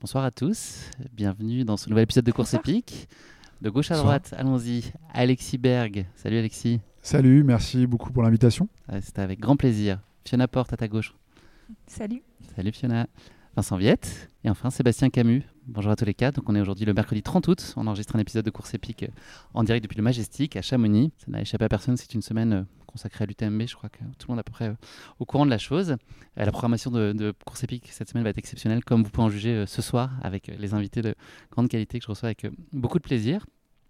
Bonsoir à tous, bienvenue dans ce nouvel épisode de Course épique. De gauche à droite, allons-y. Alexis Berg. Salut Alexis. Salut, merci beaucoup pour l'invitation. C'était avec grand plaisir. Fiona Porte à ta gauche. Salut. Salut Fiona. Vincent Viette. Et enfin Sébastien Camus. Bonjour à tous les quatre. Donc on est aujourd'hui le mercredi 30 août. On enregistre un épisode de Course épique en direct depuis le Majestic à Chamonix. Ça n'a échappé à personne. C'est une semaine euh, consacrée à l'UTMB. Je crois que tout le monde est à peu près euh, au courant de la chose. Euh, la programmation de, Course épique cette semaine va être exceptionnelle, comme vous pouvez en juger ce soir avec les invités de grande qualité que je reçois avec beaucoup de plaisir.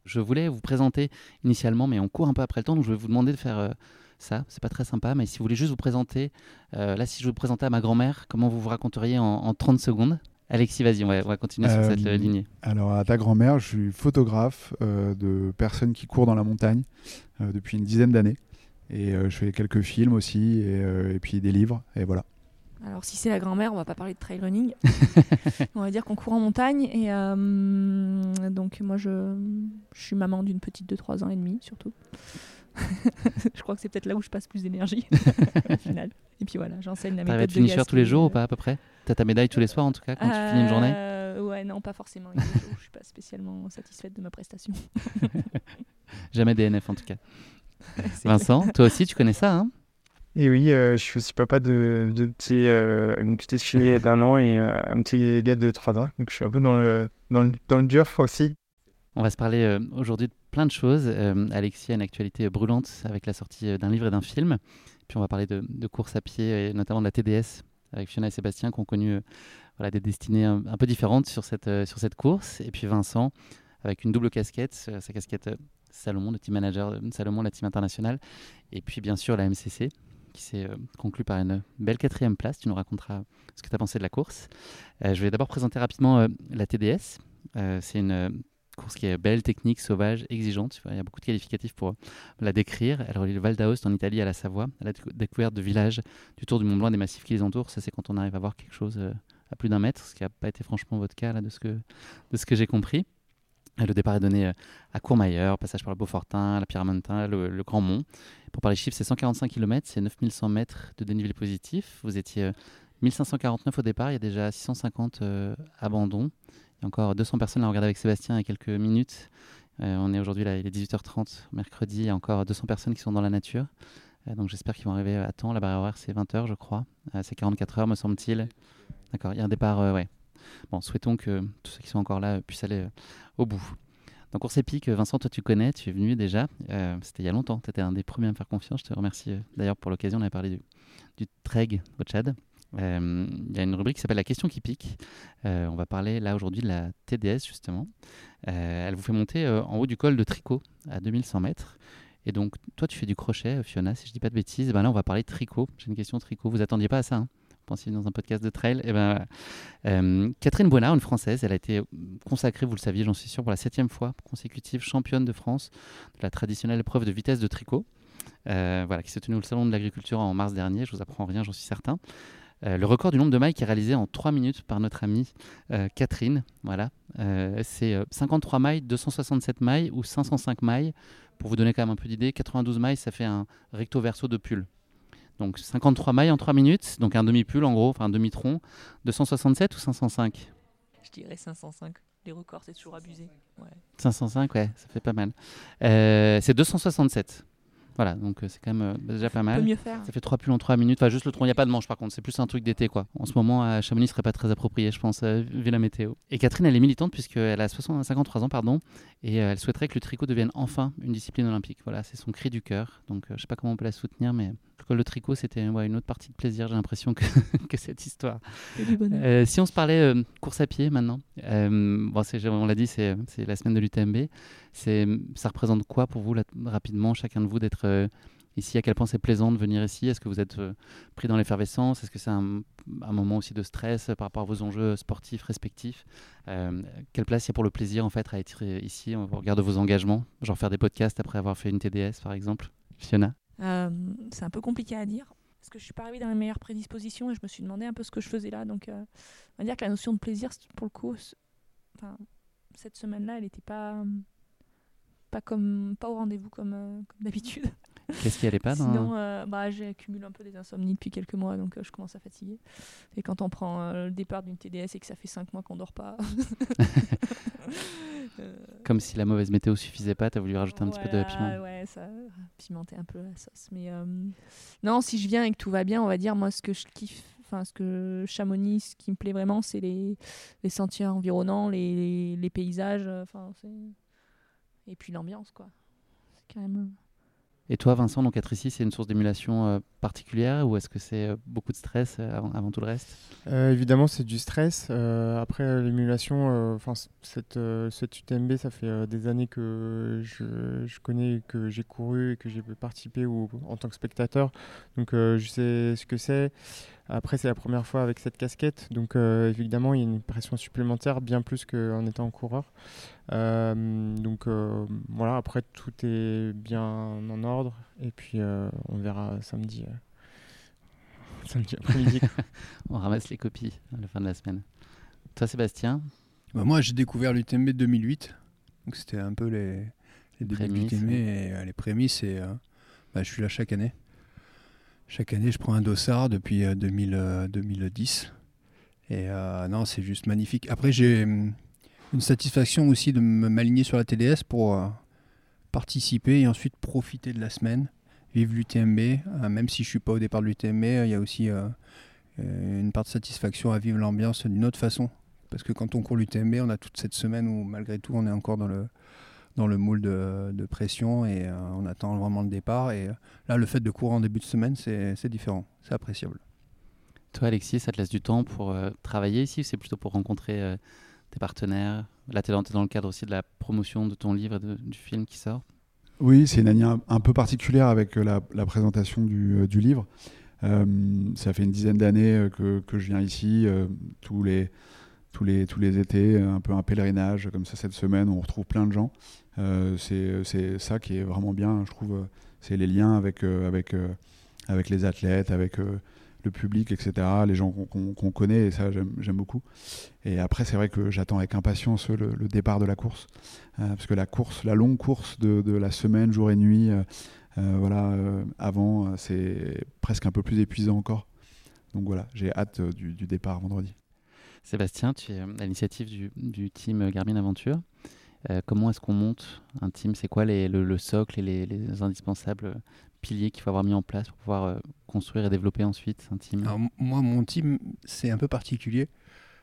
Je voulais vous présenter initialement, mais on court un peu après le temps, donc je vais vous demander de faire ça. C'est pas très sympa, mais si vous voulez juste vous présenter, là, si je vous présentais à ma grand-mère, comment vous vous raconteriez en, en 30 secondes? Alexis, vas-y, on, va, continuer sur cette euh, lignée. Alors, à ta grand-mère, je suis photographe euh, de personnes qui courent dans la montagne euh, depuis une dizaine d'années. Et je fais quelques films aussi, et, puis des livres, et voilà. Alors, si c'est la grand-mère, on va pas parler de trail running. on va dire qu'on court en montagne. Et donc, moi, je, je suis maman d'une petite de 3 ans et demi, surtout. je crois que c'est peut-être là où je passe plus d'énergie au final. Et puis voilà, j'enseigne la méthode de finisher tous les jours ou pas à peu près? T'as ta médaille tous les soirs en tout cas quand tu finis une journée? Euh, Ouais, non, pas forcément. je suis pas spécialement satisfaite de ma prestation. Jamais DNF en tout cas. Vincent, toi aussi tu connais ça hein? Et oui, euh, je suis aussi papa de, de petit, euh, une petite fille d'un an et un petit gars de trois ans. Donc je suis un peu dans le, dans le, dans le dur aussi. On va se parler aujourd'hui de plein de choses. Alexis a une actualité brûlante avec la sortie d'un livre et d'un film. Puis on va parler de, de course à pied et notamment de la TDS avec Fiona et Sébastien qui ont connu euh, voilà, des destinées un, peu différentes sur cette, euh, sur cette course. Et puis Vincent, avec une double casquette, euh, sa casquette Salomon, le team manager Salomon, la team internationale, et puis bien sûr la MCC, qui s'est conclue par une belle quatrième place. Tu nous raconteras ce que tu as pensé de la course. je vais d'abord présenter rapidement la TDS. c'est une course qui est belle, technique, sauvage, exigeante. Il y a beaucoup de qualificatifs pour la décrire. Elle relie le Val d'Aoste en Italie à la Savoie, à la découverte de villages du Tour du Mont Blanc, des massifs qui les entourent. Ça, c'est quand on arrive à voir quelque chose euh, à plus d'un mètre, ce qui n'a pas été franchement votre cas là, de ce que, de ce que j'ai compris. Le départ est donné euh, à Courmayeur, passage par le Beaufortin, la Pyramontin, le, le Grand Mont. Pour parler chiffres, c'est 145 km, c'est 9100 mètres de dénivelé positif. Vous étiez 1549 euh, au départ, il y a déjà 650 abandons. Il y a encore 200 personnes à regarder avec Sébastien il y a quelques minutes. Euh, on est aujourd'hui là, il est 18h30, mercredi. Il y a encore 200 personnes qui sont dans la nature. Euh, donc j'espère qu'ils vont arriver à temps. La barrière horaire, c'est 20h, je crois. Euh, c'est 44 heures, me semble-t-il. D'accord, il y a un départ, ouais. Bon, souhaitons que tous ceux qui sont encore là puissent aller au bout. Donc course épique, Vincent, toi tu connais, tu es venu déjà. C'était il y a longtemps, tu étais un des premiers à me faire confiance. Je te remercie d'ailleurs pour l'occasion. On avait parlé du, du Treg au Tchad. Euh, il y a une rubrique qui s'appelle La question qui pique. Euh, on va parler là aujourd'hui de la TDS justement. Euh, elle vous fait monter en haut du col de Tricot à 2100 mètres. Et donc, toi, tu fais du crochet, Fiona, si je dis pas de bêtises. Ben là, on va parler tricot. J'ai une question tricot. Vous attendiez pas à ça hein pensiez dans un podcast de trail et eh ben, Catherine Boinard, une Française, elle a été consacrée, vous le saviez, j'en suis sûr, pour la septième fois consécutive championne de France de la traditionnelle épreuve de vitesse de tricot. voilà, qui s'est tenue au Salon de l'Agriculture en mars dernier. Je vous apprends rien, j'en suis certain. Euh, le record du nombre de mailles qui est réalisé en 3 minutes par notre amie euh, Catherine. Voilà. Euh, c'est 53 mailles, 267 mailles ou 505 mailles. Pour vous donner quand même un peu d'idée, 92 mailles, ça fait un recto verso de pull. Donc 53 mailles en 3 minutes, donc un demi-pull en gros, enfin un demi-tronc. 267 ou 505 Je dirais 505. Les records, c'est toujours abusé. 505, ouais, ça fait pas mal. c'est 267. Voilà, donc euh, c'est quand même euh, déjà pas mal. peut mieux faire. Ça fait 3 plus long 3 minutes. Enfin, juste le tronc, il n'y a pas de manche par contre. C'est plus un truc d'été quoi. En ce moment, à Chamonix, ce serait pas très approprié, je pense, vu la météo. Et Catherine, elle est militante puisqu'elle a 60 53 ans, pardon. Et euh, elle souhaiterait que le tricot devienne enfin une discipline olympique. Voilà, c'est son cri du cœur. Donc, je sais pas comment on peut la soutenir, mais en le tricot, c'était ouais, une autre partie de plaisir, j'ai l'impression, que, que cette histoire. Euh, si on se parlait euh, course à pied maintenant, euh, bon, on l'a dit, c'est la semaine de l'UTMB. Ça représente quoi pour vous, rapidement, chacun de vous, d'être euh, ici? À quel point c'est plaisant de venir ici? Est-ce que vous êtes euh, pris dans l'effervescence? Est-ce que c'est un, moment aussi de stress euh, par rapport à vos enjeux sportifs respectifs? Quelle place il y a pour le plaisir en fait à être ici au regard de vos engagements? Genre faire des podcasts après avoir fait une TDS par exemple? Fiona? C'est un peu compliqué à dire. Parce que je suis pas arrivée dans les meilleures prédispositions et je me suis demandé un peu ce que je faisais là. Donc, on va dire que la notion de plaisir, pour le coup, cette semaine-là, elle n'était pas, pas, comme, pas au rendez-vous comme, euh, comme d'habitude. Qu'est-ce qui allait pas dans... Sinon, euh, bah, j'ai accumulé un peu des insomnies depuis quelques mois, donc euh, je commence à fatiguer. Et quand on prend euh, le départ d'une TDS et que ça fait 5 mois qu'on dort pas. Comme si la mauvaise météo suffisait pas, t'as voulu rajouter un petit peu de piment. Ouais, ça a pimenté un peu la sauce. Mais non, si je viens et que tout va bien, on va dire, moi, ce que je kiffe, enfin, ce que Chamonix, ce qui me plaît vraiment, c'est les, les sentiers environnants, les, les, les paysages, enfin, c'est. Et puis l'ambiance, quoi. C'est quand même. Et toi, Vincent, donc être ici, c'est une source d'émulation euh, particulière ou est-ce que c'est euh, beaucoup de stress euh, avant, avant tout le reste? Euh, évidemment, c'est du stress. Euh, après, euh, l'émulation, euh, enfin, cette, euh, cette UTMB, ça fait euh, des années que je, je connais, que j'ai couru et que j'ai participé au- en tant que spectateur. Donc, euh, je sais ce que c'est. Après, c'est la première fois avec cette casquette. Donc, euh, évidemment, il y a une pression supplémentaire, bien plus qu'en étant coureur. Euh, donc, euh, voilà, après, tout est bien en ordre. Et puis, euh, on verra samedi. euh, samedi après-midi. On ramasse les copies à la fin de la semaine. Toi, Sébastien? Bah, moi, j'ai découvert l'UTMB 2008. Donc, c'était un peu les, les débuts de l'UTMB ouais. et euh, les prémices. Et euh, bah, je suis là chaque année. Chaque année, je prends un dossard depuis euh, 2000, euh, 2010. Et euh, non, c'est juste magnifique. Après, j'ai hum, une satisfaction aussi de m'aligner sur la TDS pour euh, participer et ensuite profiter de la semaine, vivre l'UTMB. Euh, même si je suis pas au départ de l'UTMB, euh, il y a aussi euh, euh, une part de satisfaction à vivre l'ambiance d'une autre façon. Parce que quand on court l'UTMB, on a toute cette semaine où malgré tout on est encore dans le, dans le moule de, de pression et euh, on attend vraiment le départ. Et euh, là, le fait de courir en début de semaine, c'est différent, c'est appréciable. Toi, Alexis, ça te laisse du temps pour euh, travailler ici ou c'est plutôt pour rencontrer euh, tes partenaires? Là, tu es dans, le cadre aussi de la promotion de ton livre et de- du film qui sort. Oui, c'est une année un, un peu particulière avec la, la présentation du, euh, du livre. Euh, ça fait une dizaine d'années que, que je viens ici, euh, tous, les, tous, les, étés, euh, un peu un pèlerinage, comme ça cette semaine, on retrouve plein de gens. Euh, c'est ça qui est vraiment bien, je trouve, euh, c'est les liens avec, les athlètes, avec le public, etc., les gens qu'on connaît, et ça j'aime beaucoup. Et après, c'est vrai que j'attends avec impatience le, départ de la course. Parce que la course, la longue course de, la semaine, jour et nuit, voilà, avant, c'est presque un peu plus épuisant encore. Donc voilà, j'ai hâte du départ vendredi. Sébastien, tu es euh, à l'initiative du, team Garmin Aventure. Euh, comment est-ce qu'on monte un team? C'est quoi le, le socle et les, les indispensables euh, piliers qu'il faut avoir mis en place pour pouvoir construire et développer ensuite un team? Moi, mon team, c'est un peu particulier.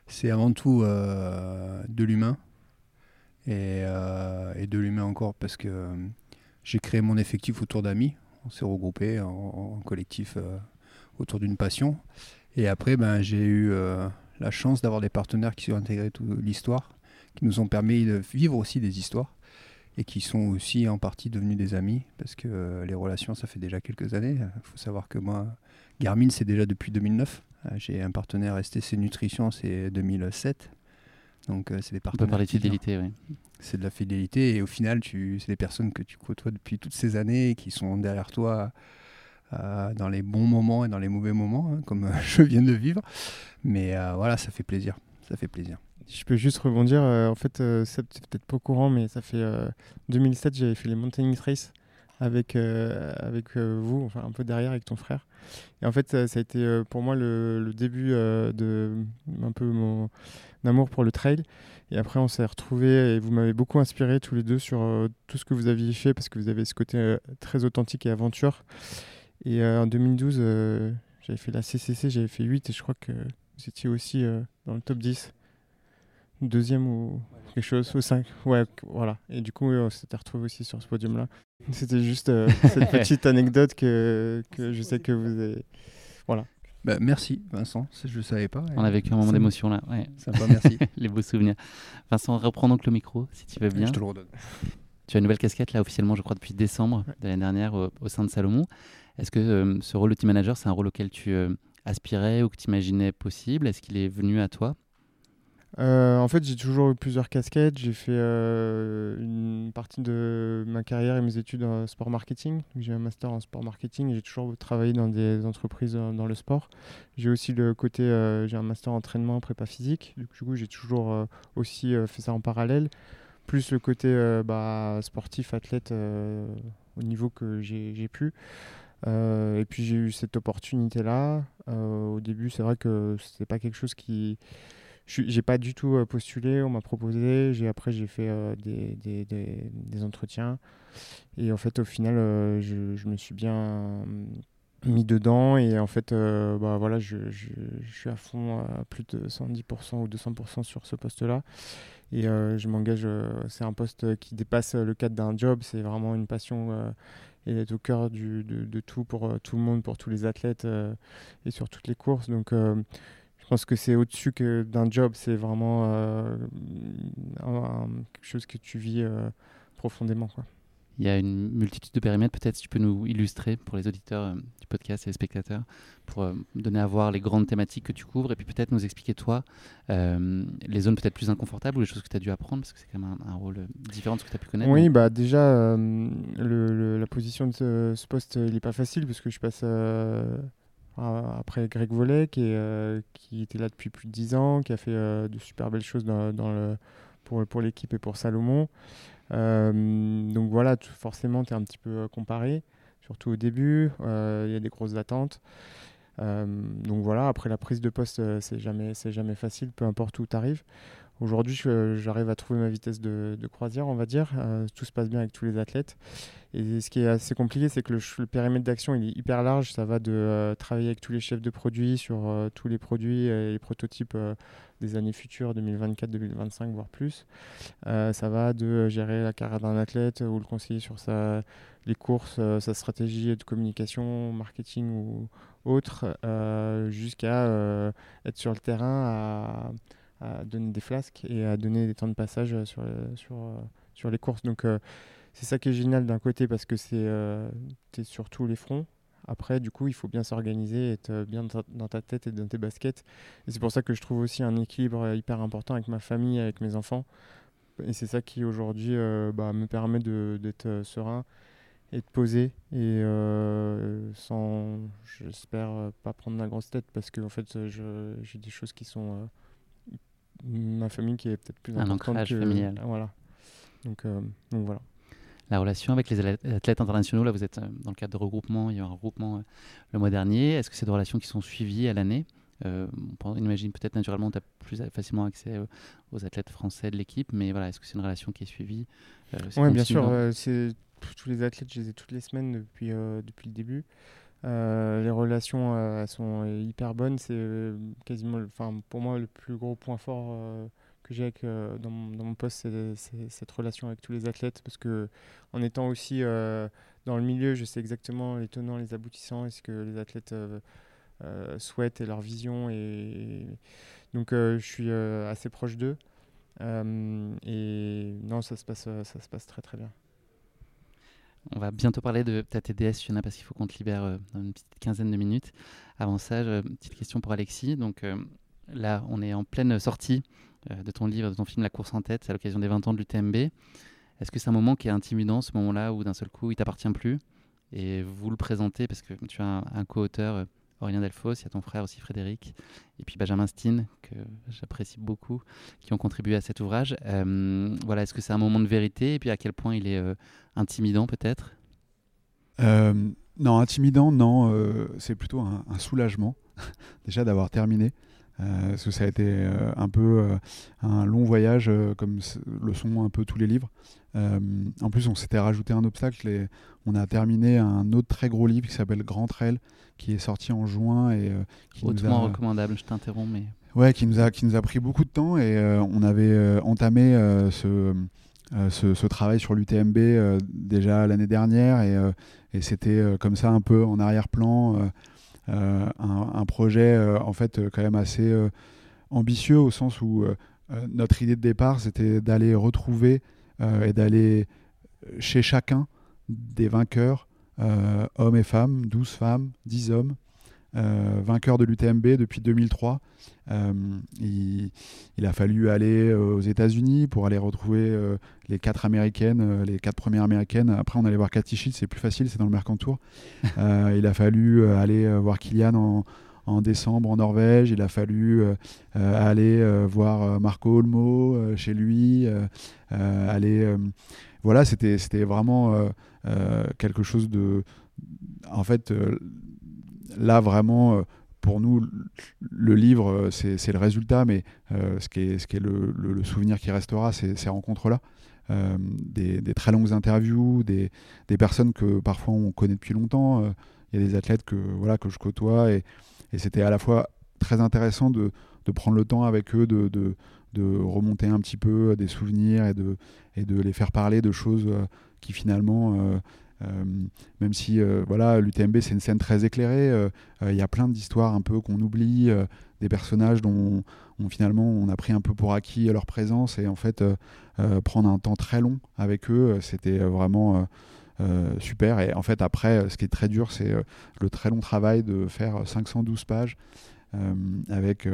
C'est avant tout de l'humain. Et, de l'humain encore parce que j'ai créé mon effectif autour d'amis. On s'est regroupés en, en collectif autour d'une passion. Et après, ben, j'ai eu la chance d'avoir des partenaires qui ont intégré toute l'histoire, qui nous ont permis de vivre aussi des histoires et qui sont aussi en partie devenus des amis parce que euh, les relations, ça fait déjà quelques années. Il faut savoir que moi, Garmin, c'est déjà depuis 2009. Euh, J'ai un partenaire STC Nutrition, c'est 2007. Donc, euh, c'est des On peut partenaires. parler de fidélité, oui. C'est de la fidélité et au final, tu, c'est des personnes que tu côtoies depuis toutes ces années qui sont derrière toi dans les bons moments et dans les mauvais moments, hein, comme euh, je viens de vivre. Mais euh, voilà, ça fait plaisir. Ça fait plaisir. Je peux juste rebondir. euh, en fait, euh, c'est peut-être pas au courant, mais ça fait euh, 2007, j'avais fait les Mountain Race avec, avec vous, enfin un peu derrière avec ton frère. Et en fait, ça, a été pour moi le, le début de un peu mon amour pour le trail. Et après, on s'est retrouvés et vous m'avez beaucoup inspiré tous les deux sur tout ce que vous aviez fait parce que vous avez ce côté très authentique et aventure. Et en 2012, j'avais fait la CCC, j'avais fait 8 et je crois que vous étiez aussi dans le top 10 deuxième ou quelque chose, ou 5. Ouais, voilà. Et du coup, on s'était retrouvé aussi sur ce podium-là. C'était juste euh, cette petite anecdote que, que je sais que vous avez. Voilà. Bah, merci Vincent, je ne savais pas. On a vécu un moment d'émotion là. Ouais. Sympa, merci. Les beaux souvenirs. Vincent, reprends donc le micro si tu veux bien. Je te le redonne. Tu as une nouvelle casquette là officiellement, je crois, depuis décembre de l'année dernière au, sein de Salomon. Est-ce que euh, ce rôle de team manager, c'est un rôle auquel tu euh, aspirais ou que tu imaginais possible? Est-ce qu'il est venu à toi? Euh, en fait, j'ai toujours eu plusieurs casquettes. J'ai fait une partie de ma carrière et mes études en sport marketing. J'ai un master en sport marketing et j'ai toujours travaillé dans des entreprises dans, le sport. J'ai aussi le côté, j'ai un master en entraînement, prépa physique. Du coup, j'ai toujours aussi fait ça en parallèle. Plus le côté bah, sportif, athlète au niveau que j'ai pu. Et puis j'ai eu cette opportunité-là. au début, c'est vrai que c'était pas quelque chose qui j'ai pas du tout euh, postulé, on m'a proposé, après j'ai fait euh, des, des, des, entretiens. Et en fait au final euh, je, je, me suis bien mis dedans et en fait bah voilà je, je, suis à fond à plus de 110% ou 200% sur ce poste là et je m'engage c'est un poste qui dépasse le cadre d'un job c'est vraiment une passion et d'être au cœur du, de, tout pour tout le monde pour tous les athlètes et sur toutes les courses donc je pense que c'est au-dessus que d'un job, c'est vraiment euh, quelque chose que tu vis euh, profondément. Quoi. Il y a une multitude de périmètres, peut-être tu peux nous illustrer pour les auditeurs euh, du podcast et les spectateurs, pour donner à voir les grandes thématiques que tu couvres, et puis peut-être nous expliquer toi les zones peut-être plus inconfortables ou les choses que tu as dû apprendre, parce que c'est quand même un, rôle différent de ce que tu as pu connaître. Oui, bah déjà, le, la position de ce, ce poste, il n'est pas facile, parce que je passe euh, après Greg Volet, qui, euh, qui, était là depuis plus de 10 ans, qui a fait euh, de super belles choses dans, le, pour, pour l'équipe et pour Salomon. Donc voilà, forcément, tu es un petit peu comparé, surtout au début. Il y a des grosses attentes. donc voilà, après la prise de poste, c'est jamais, jamais facile, peu importe où tu arrives. Aujourd'hui, j'arrive à trouver ma vitesse de, croisière, on va dire. Euh, tout se passe bien avec tous les athlètes. Et ce qui est assez compliqué, c'est que le, périmètre d'action est hyper large. Ça va de euh, travailler avec tous les chefs de produits sur euh, tous les produits et les prototypes des années futures, 2024, 2025, voire plus. ça va de gérer la carrière d'un athlète ou le conseiller sur les courses, sa stratégie de communication, marketing ou autre, jusqu'à être sur le terrain à donner des flasques et à donner des temps de passage euh, sur, euh, euh, sur les courses. Donc c'est ça qui est génial d'un côté parce que c'est es sur tous les fronts. Après, du coup, il faut bien s'organiser, être bien dans ta tête et dans tes baskets. Et c'est pour ça que je trouve aussi un équilibre hyper important avec ma famille, avec mes enfants. Et c'est ça qui aujourd'hui euh, bah, me permet d'être serein et de poser et euh, sans, j'espère, pas prendre la grosse tête parce que en fait, j'ai des choses qui sont ma famille qui est peut-être plus un ancrage familial. Voilà. Donc, euh, donc, voilà. La relation avec les athlètes internationaux, là vous êtes euh, dans le cadre de regroupement, il y a eu un regroupement euh, le mois dernier. Est-ce que c'est des relations qui sont suivies à l'année On imagine peut-être naturellement tu as plus facilement accès aux athlètes français de l'équipe, mais voilà, est-ce que c'est une relation qui est suivie Oui, bien sûr. c'est tous les athlètes, je les ai toutes les semaines depuis, depuis le début. Euh, les relations euh, sont hyper bonnes. C'est euh, quasiment, enfin, pour moi, le plus gros point fort que j'ai dans, mon, dans, mon poste, c'est cette relation avec tous les athlètes. Parce que en étant aussi dans le milieu, je sais exactement les tenants, les aboutissants et ce que les athlètes souhaitent et leur vision. Et, donc, je suis assez proche d'eux. et non, ça se passe, ça se passe très très bien. On va bientôt parler de ta TDS, Fiona, parce qu'il faut qu'on te libère euh, dans une petite quinzaine de minutes. Avant ça, petite question pour Alexis. Donc euh, là, on est en pleine sortie euh, de ton livre, de ton film La course en tête, à l'occasion des 20 ans de l'UTMB. Est-ce que c'est un moment qui est intimidant, ce moment-là, où d'un seul coup, il t'appartient plus Et vous le présentez, parce que tu as un co-auteur Aurélien Delfos, il y a ton frère aussi Frédéric, et puis Benjamin Steen, que j'apprécie beaucoup, qui ont contribué à cet ouvrage. Euh, voilà, est-ce que c'est un moment de vérité, et puis à quel point il est euh, intimidant peut-être? Non, intimidant, non. c'est plutôt un soulagement déjà d'avoir terminé. Euh, parce que ça a été euh, un peu euh, un long voyage, comme le sont un peu tous les livres. en plus, on s'était rajouté un obstacle et on a terminé un autre très gros livre qui s'appelle Grand Trail, qui est sorti en juin et qui hautement a... recommandable. Je t'interromps, mais ouais, qui nous a qui nous a pris beaucoup de temps et on avait entamé ce, ce, travail sur l'UTMB déjà l'année dernière et, et c'était comme ça un peu en arrière-plan. Euh, un, projet euh, en fait euh, quand même assez ambitieux au sens où notre idée de départ c'était d'aller retrouver et d'aller chez chacun des vainqueurs, hommes et femmes, 12 femmes, 10 hommes, euh, vainqueur de l'UTMB depuis 2003. Euh, il, a fallu aller euh, aux États-Unis pour aller retrouver les quatre américaines, les quatre premières américaines. Après, on allait voir Cathy Shields, c'est plus facile, c'est dans le Mercantour. il a fallu aller voir Kylian en, décembre en Norvège. Il a fallu aller voir Marco Olmo chez lui. aller, voilà, c'était vraiment quelque chose de. En fait, là, vraiment, euh, pour nous, le livre, euh, c'est le résultat, mais euh, ce qui est, le, souvenir qui restera, c'est ces rencontres-là. des, très longues interviews, des, personnes que parfois on connaît depuis longtemps. Il y a des athlètes que, voilà, que je côtoie et, c'était à la fois très intéressant de, prendre le temps avec eux, de, remonter un petit peu des souvenirs et de, les faire parler de choses qui finalement même si euh, voilà, l'UTMB c'est une scène très éclairée, euh, il y a plein d'histoires un peu qu'on oublie, des personnages dont on, finalement on a pris un peu pour acquis leur présence et en fait prendre un temps très long avec eux, c'était vraiment super. Et en fait, après, ce qui est très dur, c'est le très long travail de faire 512 pages avec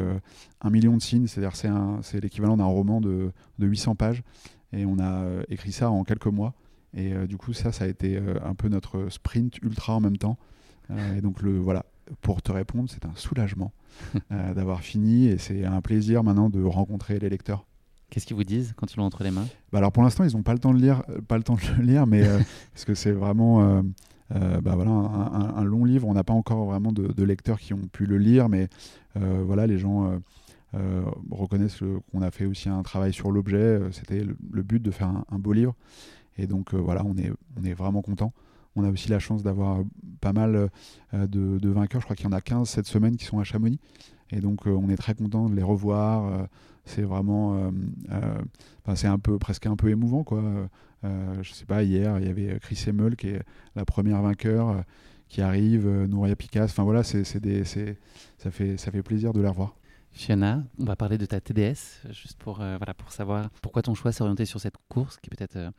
un million de signes. C'est-à-dire, c'est l'équivalent d'un roman de, de, 800 pages. Et on a écrit ça en quelques mois. Et euh, du coup, ça, ça a été euh, un peu notre sprint ultra en même temps. Euh, et donc, le, voilà, pour te répondre, c'est un soulagement d'avoir fini et c'est un plaisir maintenant de rencontrer les lecteurs. Qu'est-ce qu'ils vous disent quand ils l'ont entre les mains? Bah Alors pour l'instant, ils n'ont pas le temps de lire, pas le temps de le lire, mais parce que c'est vraiment bah voilà, un, long livre. On n'a pas encore vraiment de, lecteurs qui ont pu le lire, mais voilà, les gens reconnaissent qu'on a fait aussi un travail sur l'objet. C'était le, but de faire un beau livre. Et donc euh, voilà, on est, on est vraiment content. On a aussi la chance d'avoir pas mal euh, de, vainqueurs. Je crois qu'il y en a 15 cette semaine qui sont à Chamonix. Et donc euh, on est très content de les revoir. c'est vraiment, c'est un peu presque un peu émouvant quoi. je sais pas, hier il y avait Chris Emmel qui est la première vainqueur qui arrive, Nouria Picasse. Enfin voilà, c'est, ça fait ça fait plaisir de les revoir. Fiona, on va parler de ta TDS, juste pour, voilà, pour savoir pourquoi ton choix s'est orienté sur cette course, qui peut-être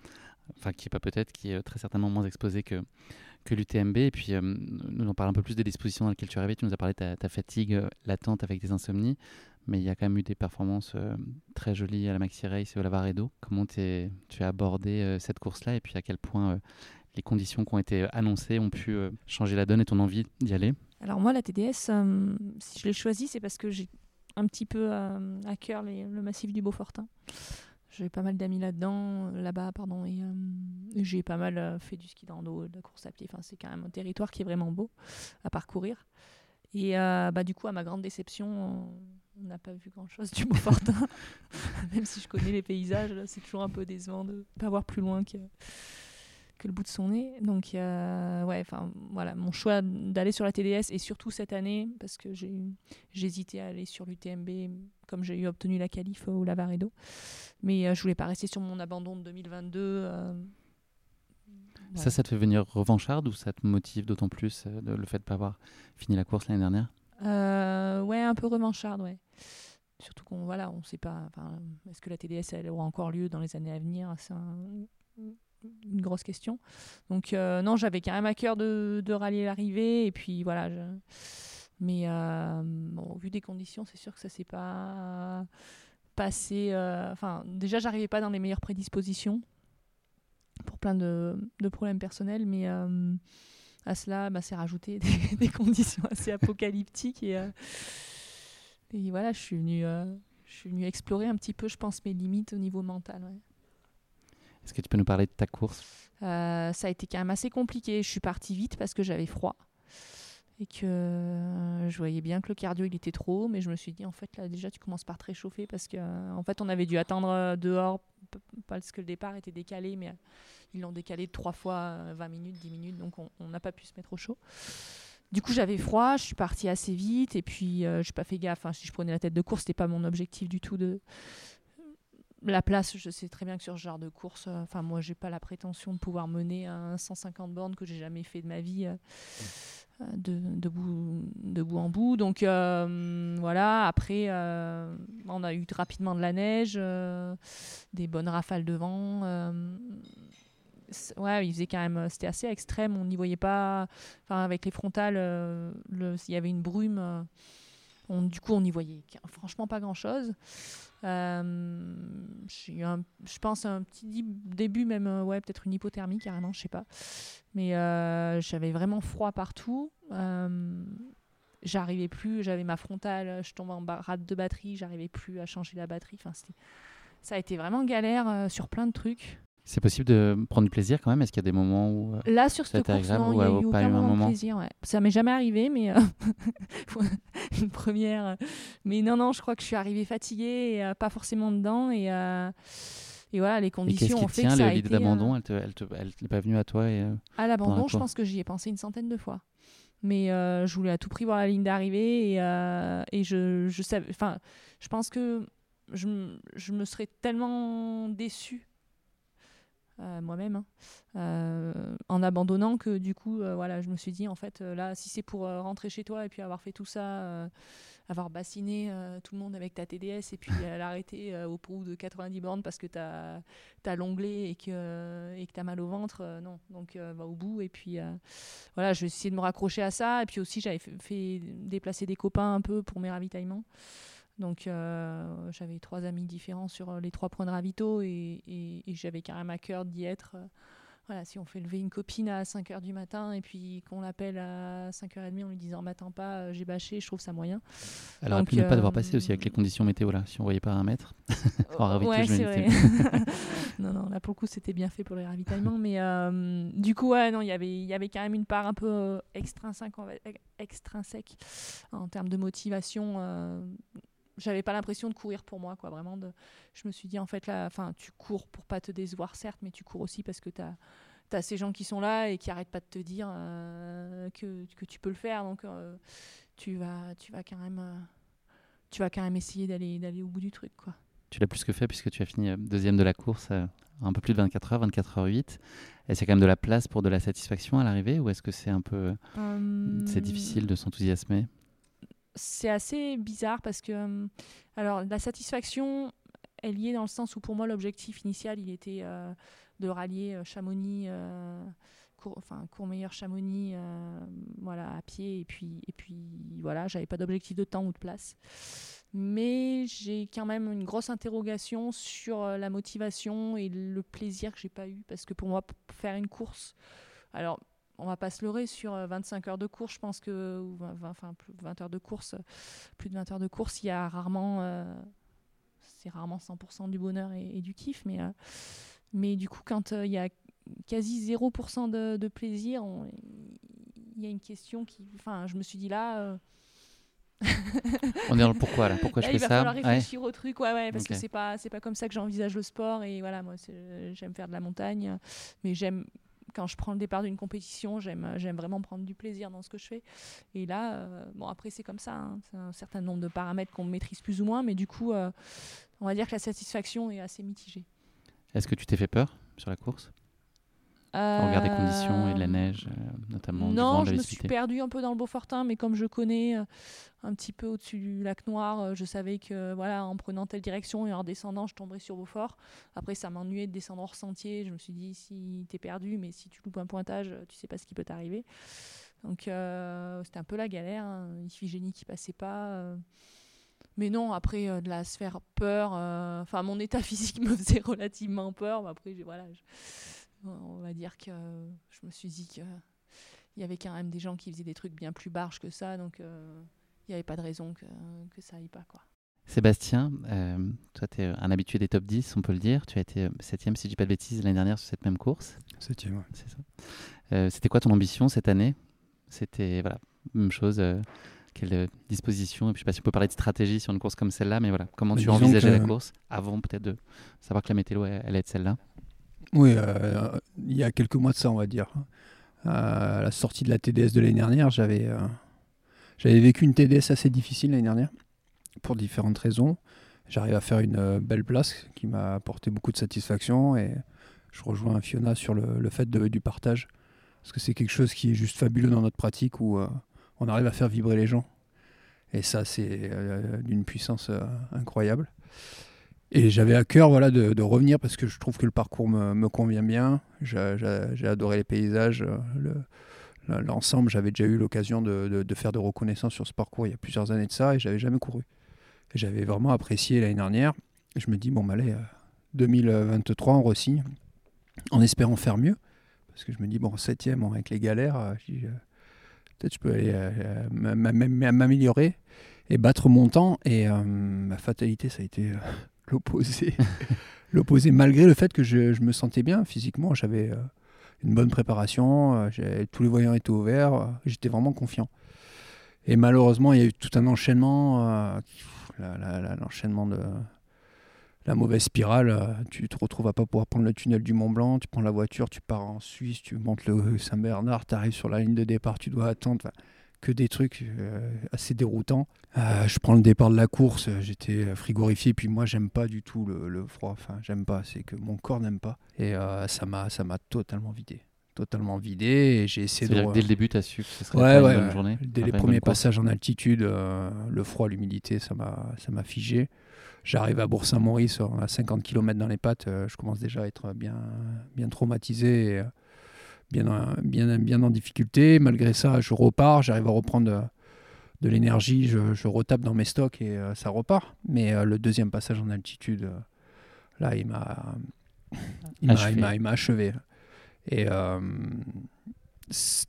enfin qui est pas peut-être, qui est très certainement moins exposé que, que l'UTMB. Et puis, euh, nous en parlons un peu plus des dispositions dans lesquelles tu es arrivé. Tu nous as parlé de ta, fatigue euh, latente avec des insomnies, mais il y a quand même eu des performances euh, très jolies à la Maxi Race et au Lavaredo. Comment tu as abordé cette course-là? Et puis à quel point les conditions qui ont été annoncées ont pu changer la donne et ton envie d'y aller? Alors moi, la TDS, si je l'ai choisie, c'est parce que j'ai un petit peu à cœur le massif du Beaufortin. J'ai pas mal d'amis là-dedans, là-bas, pardon, et, euh, j'ai pas mal euh, fait du ski d'ando, de la course à pied. Enfin, c'est quand même un territoire qui est vraiment beau à parcourir. Et euh, bah, du coup, à ma grande déception, on n'a pas vu grand-chose du Beaufortin. Même si je connais les paysages, c'est toujours un peu décevant de ne pas voir plus loin que, que le bout de son nez. Donc, ouais, enfin, voilà, mon choix d'aller sur la TDS, et surtout cette année, parce que j'ai hésité à aller sur l'UTMB, comme j'ai eu obtenu la qualif au Lavaredo. Mais euh, je voulais pas rester sur mon abandon de 2022. Euh, ça, ça te fait venir revancharde ou ça te motive d'autant plus euh, le fait de ne pas avoir fini la course l'année dernière? Ouais, un peu revancharde, ouais. Surtout qu'on voilà, on sait pas. Est-ce que la TDS elle aura encore lieu dans les années à venir? C'est une grosse question. Donc non, j'avais quand même à cœur de, rallier l'arrivée et puis voilà. Mais bon, vu des conditions, c'est sûr que ça s'est pas passé. Euh, enfin, déjà, j'arrivais pas dans les meilleures prédispositions pour plein de, problèmes personnels, mais euh, à cela, bah, c'est rajouté des, conditions assez apocalyptiques et, euh, voilà, je suis venue, je suis venue explorer un petit peu, je pense, mes limites au niveau mental. Est-ce que tu peux nous parler de ta course? Euh, ça a été quand même assez compliqué. Je suis partie vite parce que j'avais froid et que euh, je voyais bien que le cardio il était trop mais je me suis dit en fait là déjà tu commences par te réchauffer parce que euh, en fait on avait dû attendre dehors parce que le départ était décalé, mais ils l'ont décalé trois fois euh, 20 minutes, 10 minutes, donc on n'a pas pu se mettre au chaud. Du coup j'avais froid, je suis partie assez vite et puis euh, j'ai pas fait gaffe. Enfin, si je prenais la tête de course, c'était pas mon objectif du tout de la place, je sais très bien que sur ce genre de course, euh, enfin moi j'ai pas la prétention de pouvoir mener un 150 bornes que j'ai jamais fait de ma vie euh, euh, de, de, bout, de bout en bout. Donc euh, voilà, après euh, on a eu rapidement de la neige, euh, des bonnes rafales de vent. euh, ouais, il faisait quand même, c'était assez extrême. On n'y voyait pas, enfin avec les frontales, euh, le- il y avait une brume. euh, on- du coup, on n'y voyait franchement pas grand Euh, je pense un petit début même euh, ouais peut-être une hypothermie carrément je sais pas mais euh, j'avais vraiment froid partout j'arrivais plus j'avais ma frontale je tombais en rade de batterie j'arrivais plus à changer la batterie enfin ça a été vraiment galère euh, sur plein de trucs C'est possible de prendre du plaisir quand même? Est-ce qu'il y a des moments où. euh, Là, sur Ça a cette été course, agréable non, il ou y a eu aucun pas eu un moment, moment? de plaisir. Ouais. Ça m'est jamais arrivé, mais euh, une première. Mais non, non, je crois que je suis arrivée fatiguée, et, euh, pas forcément dedans, et, euh, et voilà, les Et conditions qui ont fait que tient ça a L'idée été. d'abandon, euh, elle te- elle te- elle n'est pas venue à toi et, à l'abandon, je pense que j'y ai pensé une centaine de fois. Mais je voulais à tout prix voir la ligne d'arrivée et, et je, je savais. Enfin, je pense que je, me serais tellement déçue euh, moi-même hein, euh, en abandonnant que du coup, euh, voilà, je me suis dit en fait là, si c'est pour rentrer chez toi et puis avoir fait tout ça, avoir bassiné euh, tout le monde avec ta TDS et puis euh, l'arrêter euh, au bout de 90 bornes parce que tu as, l'onglet et que et que tu as mal au ventre, euh, non. Donc euh, va au bout et puis euh, voilà, je vais essayer de me raccrocher à ça et puis aussi j'avais fait, fait déplacer des copains un peu pour mes ravitaillements. Donc euh, j'avais trois amis différents sur euh, les trois points de ravito et, et- et j'avais même à cœur d'y être. Voilà, si on fait lever une copine à 5h du matin et puis qu'on l'appelle à 5h30 en lui disant m'attends pas, euh, j'ai bâché, je trouve ça moyen. Aurait Donc, ne pas devoir euh, passer aussi avec les conditions météo là, si on voyait pas un mètre. Ouais, c'est vrai. non, non, là pour le coup c'était bien fait pour les ravitaillements, mais euh, du coup, ouais, non, il y avait- il y avait quand même une part un peu euh, extrinsèque en termes de motivation. J'avais pas l'impression de courir pour moi, quoi, vraiment. De, je me suis dit, en fait, là, enfin, tu cours pour pas te décevoir, certes, mais tu cours aussi parce que tu as, ces gens qui sont là et qui arrêtent pas de te dire euh, que, que tu peux le faire, donc euh, tu, vas, tu, vas quand même, euh, tu vas quand même essayer d'aller d'aller au bout du truc, quoi. Tu l'as plus que fait puisque tu as fini deuxième de la course, un peu plus de 24 heures, 24 heures 8. Est-ce qu'il y a quand même de la place pour de la satisfaction à l'arrivée ou est-ce que c'est un peu, Hum, c'est difficile de s'enthousiasmer? C'est assez bizarre parce que euh, alors la satisfaction est liée dans le sens où pour moi l'objectif initial il était euh, de rallier euh, Chamonix euh, cour, enfin Chamonix euh, voilà à pied. Et puis et puis voilà j'avais pas d'objectif de temps ou de place. Mais j'ai quand même une grosse interrogation sur la motivation et le plaisir que j'ai pas eu parce que pour moi faire une course alors on va pas se leurrer sur euh, 25 heures de course, je pense que ou 20, 20, enfin plus de 20 heures de course, euh, plus de 20 heures de course, il y a rarement euh, c'est rarement 100% du bonheur et, et du kiff mais euh, mais du coup quand euh, il y a quasi 0% de, de plaisir, il y a une question qui enfin je me suis dit là euh, On est dans le pourquoi là Pourquoi Là, je il fais va ça? falloir Ouais. réfléchir au truc, ouais, ouais, parce que c'est pas, c'est pas comme ça que j'envisage le sport. Et voilà, moi, j'aime faire de la montagne, mais j'aime quand je prends le départ d'une compétition, j'aime, j'aime vraiment prendre du plaisir dans ce que je fais. Et là, euh, bon, après, c'est comme ça, hein, c'est un certain nombre de paramètres qu'on maîtrise plus ou moins, mais du coup, euh, on va dire que la satisfaction est assez mitigée. Est-ce que tu t'es fait peur sur la course? Au regard des conditions et de la Euh, neige, euh, notamment du non, vent, de je me suis perdue un peu dans le Beaufortin, mais comme je connais euh, un petit peu au-dessus du lac Noir, je savais que voilà, en prenant telle direction et en descendant, je tomberais sur Beaufort. Après, ça m'ennuyait de descendre hors sentier. Je me suis dit, si t'es perdu, mais si tu loupes un pointage, tu sais pas ce qui peut t'arriver. Donc, euh, c'était un peu la galère. Hein. Iphigénie qui passait pas. euh. Mais non, après, euh, de la se faire peur. Enfin, mon état physique me faisait relativement peur. Mais après, voilà. je- on va dire que je me suis dit que il y avait quand même des gens qui faisaient des trucs bien plus barges que ça, donc euh, il n'y avait pas de raison que, que ça aille pas. Quoi. Sébastien, euh, toi, tu es un habitué des top 10, on peut le dire. Tu as été 7 si je dis pas de bêtises, l'année dernière sur cette même course. 7 ouais. C'est ça. C'était quoi ton ambition cette année? C'était, voilà, même chose quelle disposition? Et puis, je sais pas si on peut parler de stratégie sur une course comme celle-là, mais voilà, comment tu envisageais la course avant peut-être de savoir que la météo allait être celle-là? Oui, il y a quelques mois de ça, on va dire à la sortie de la TDS de l'année dernière, j'avais euh, vécu une TDS assez difficile l'année dernière pour différentes raisons. J'arrive à faire une euh, belle place qui m'a apporté beaucoup de satisfaction et je rejoins Fiona sur le, fait du partage parce que c'est quelque chose qui est juste fabuleux dans notre pratique où euh, on arrive à faire vibrer les gens et ça c'est d'une puissance incroyable. Et j'avais à cœur voilà, de, revenir parce que je trouve que le parcours me, convient bien. J'ai adoré les paysages, euh, l'ensemble. J'avais déjà eu l'occasion de, faire de reconnaissance sur ce parcours il y a plusieurs années de ça et j'avais jamais couru. J'avais vraiment apprécié l'année dernière. Je me dis, bon, bah, allez, 2023, euh, on resigne en espérant faire mieux. Parce que je me dis, bon, septième, avec les galères, euh, peut-être je peux aller m'améliorer et battre mon temps. Et ma fatalité, ça a été l'opposé. l'opposé, malgré le fait que je, me sentais bien physiquement. J'avais euh, une bonne préparation, euh, tous les voyants étaient ouverts, euh, j'étais vraiment confiant. Et malheureusement, il y a eu tout un enchaînement, l'enchaînement de la mauvaise spirale. tu te retrouves à pas pouvoir prendre le tunnel du Mont Blanc, tu prends la voiture, tu pars en Suisse, tu montes le Saint-Bernard, tu arrives sur la ligne de départ, tu dois attendre que des trucs euh, assez déroutants. Euh, je prends le départ de la course, euh, j'étais frigorifié, puis moi j'aime pas du tout le, froid, enfin j'aime pas, c'est que mon corps n'aime pas. Et ça m'a ça m'a totalement vidé. Totalement vidé et j'ai essayé de. dès le début, tu as su que ce serait une bonne journée? Dès les premiers passages en altitude, le froid, l'humidité, ça m'a figé. J'arrive à Bourg-Saint-Maurice, à 50 km dans les pattes, je commence déjà à être bien, bien traumatisé. Et, bien, bien, bien en difficulté. Malgré ça, je repars, j'arrive à reprendre de, l'énergie, je, retape dans mes stocks et euh, ça repart. Mais euh, le deuxième passage en altitude, euh, là, il m'a il m'a achevé. Et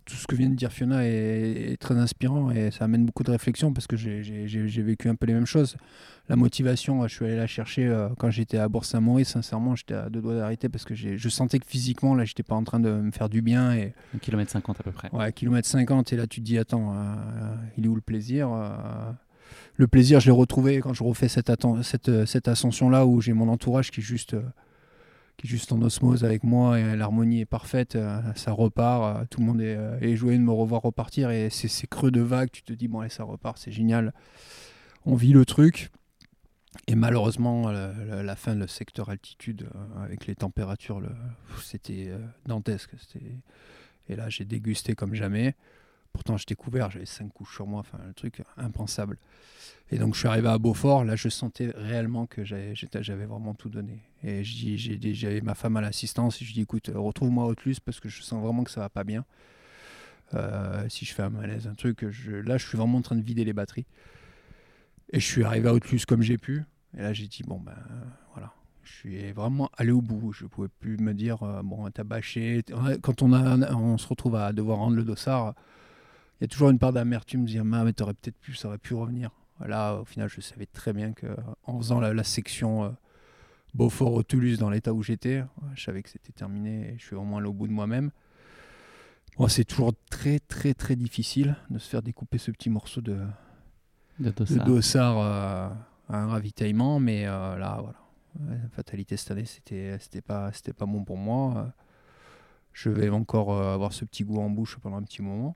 tout ce que vient de dire Fiona est, très inspirant et ça amène beaucoup de réflexion parce que j'ai vécu un peu les mêmes choses. La motivation, je suis allé la chercher euh, quand j'étais à Bourg-Saint-Maurice. Sincèrement, j'étais à deux doigts d'arrêter parce que je sentais que physiquement, là, j'étais pas en train de me faire du bien. Et... Un kilomètre 50 à peu près. Ouais, kilomètre 50. Et là, tu te dis, attends, euh, il est où le plaisir euh, Le plaisir, je l'ai retrouvé quand je refais cette, cette, cette ascension-là où j'ai mon entourage qui est juste qui est juste en osmose avec moi et l'harmonie est parfaite, euh, ça repart, euh, tout le monde est, euh, est, joué de me revoir repartir et c'est ces creux de vague, tu te dis bon allez ça repart, c'est génial, on vit le truc. Et malheureusement, la, fin, le secteur altitude, avec les températures, c'était dantesque. Et là, j'ai dégusté comme jamais. Pourtant, j'étais couvert, j'avais cinq couches sur moi, enfin, un truc impensable. Et donc, je suis arrivé à Beaufort, là, je sentais réellement que j'avais vraiment tout donné. Et j'avais ma femme à l'assistance, et je dis écoute, retrouve-moi au plus parce que je sens vraiment que ça va pas bien. Euh, si je fais un malaise, un truc, là, je suis vraiment en train de vider les batteries. Et je suis arrivé à Autlus comme j'ai pu. Et là, j'ai dit bon, ben voilà. Je suis vraiment allé au bout. Je pouvais plus me dire, euh, bon, t'as bâché. Quand on, se retrouve à devoir rendre le dossard, y a toujours une part d'amertume, de dire, mais t'aurais peut-être pu, ça aurait pu revenir. Là, au final, je savais très bien que en faisant la, section euh, beaufort Toulouse dans l'état où j'étais, je savais que c'était terminé et je suis vraiment allé au bout de moi-même. Bon, c'est toujours très, très, très difficile de se faire découper ce petit morceau de, de dossard, euh, à un ravitaillement, mais euh, là, voilà. La fatalité cette année, c'était, c'était pas, c'était pas bon pour moi. Je vais encore avoir ce petit goût en bouche pendant un petit moment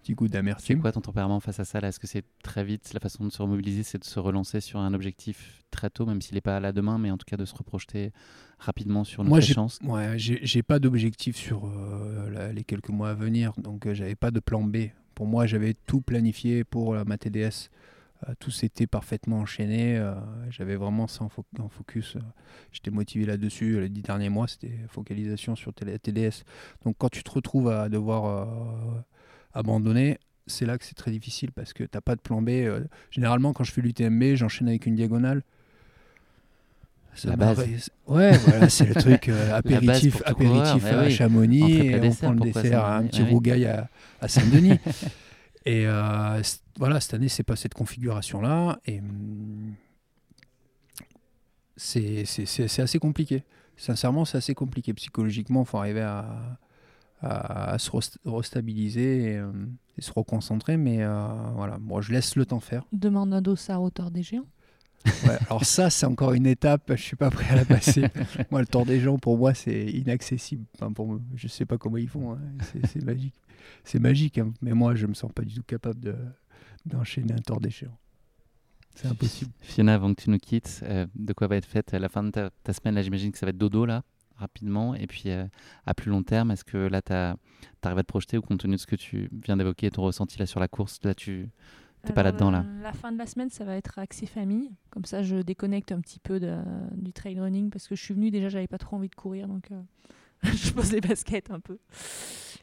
petit goût d'amertume. C'est quoi ton tempérament face à ça Est-ce que c'est très vite la façon de se remobiliser, c'est de se relancer sur un objectif très tôt, même s'il n'est pas là demain, mais en tout cas de se reprojeter rapidement sur notre Moi, chance Moi, j'ai pas d'objectif sur euh, les quelques mois à venir, donc euh, j'avais pas de plan B. Pour moi, j'avais tout planifié pour ma TDS. Euh, tout s'était parfaitement enchaîné. j'avais vraiment ça en, focus. J'étais motivé là-dessus. Les dix derniers mois, c'était focalisation sur la TDS. Donc quand tu te retrouves à devoir abandonner, c'est là que c'est très difficile parce que tu n'as pas de plan B. Euh, généralement, quand je fais l'UTMB, j'enchaîne avec une diagonale. la base. Ouais, voilà, c'est le truc euh, apéritif, apéritif à Chamonix et on prend le dessert à un petit rougail à, Saint-Denis. et euh, voilà, cette année, c'est pas cette configuration-là. Et hum, c'est assez compliqué. Sincèrement, c'est assez compliqué. Psychologiquement, il faut arriver à, à, se restabiliser et, et, se reconcentrer. Mais voilà, moi, je laisse le temps faire. Demande un dossard à hauteur des géants. Ouais, alors ça, c'est encore une étape, je suis pas prêt à la passer. moi, le tour des gens, pour moi, c'est inaccessible. Enfin, pour, je sais pas comment ils font, hein. c'est magique. C'est magique, hein. mais moi, je me sens pas du tout capable d'enchaîner un tour des géants. C'est impossible. Fiona, avant que tu nous quittes, euh, de quoi va être faite la fin de ta, semaine? Là, j'imagine que ça va être dodo, là, rapidement. Et puis, euh, à plus long terme, est-ce que là, tu arrives à te projeter ou compte tenu de ce que tu viens d'évoquer, ton ressenti là sur la course, là, tu T'es pas là-dedans là, La fin de la semaine, ça va être axé famille. Comme ça, je déconnecte un petit peu de, du trail running parce que je suis venue déjà, j'avais pas trop envie de courir, donc euh, je pose les baskets un peu.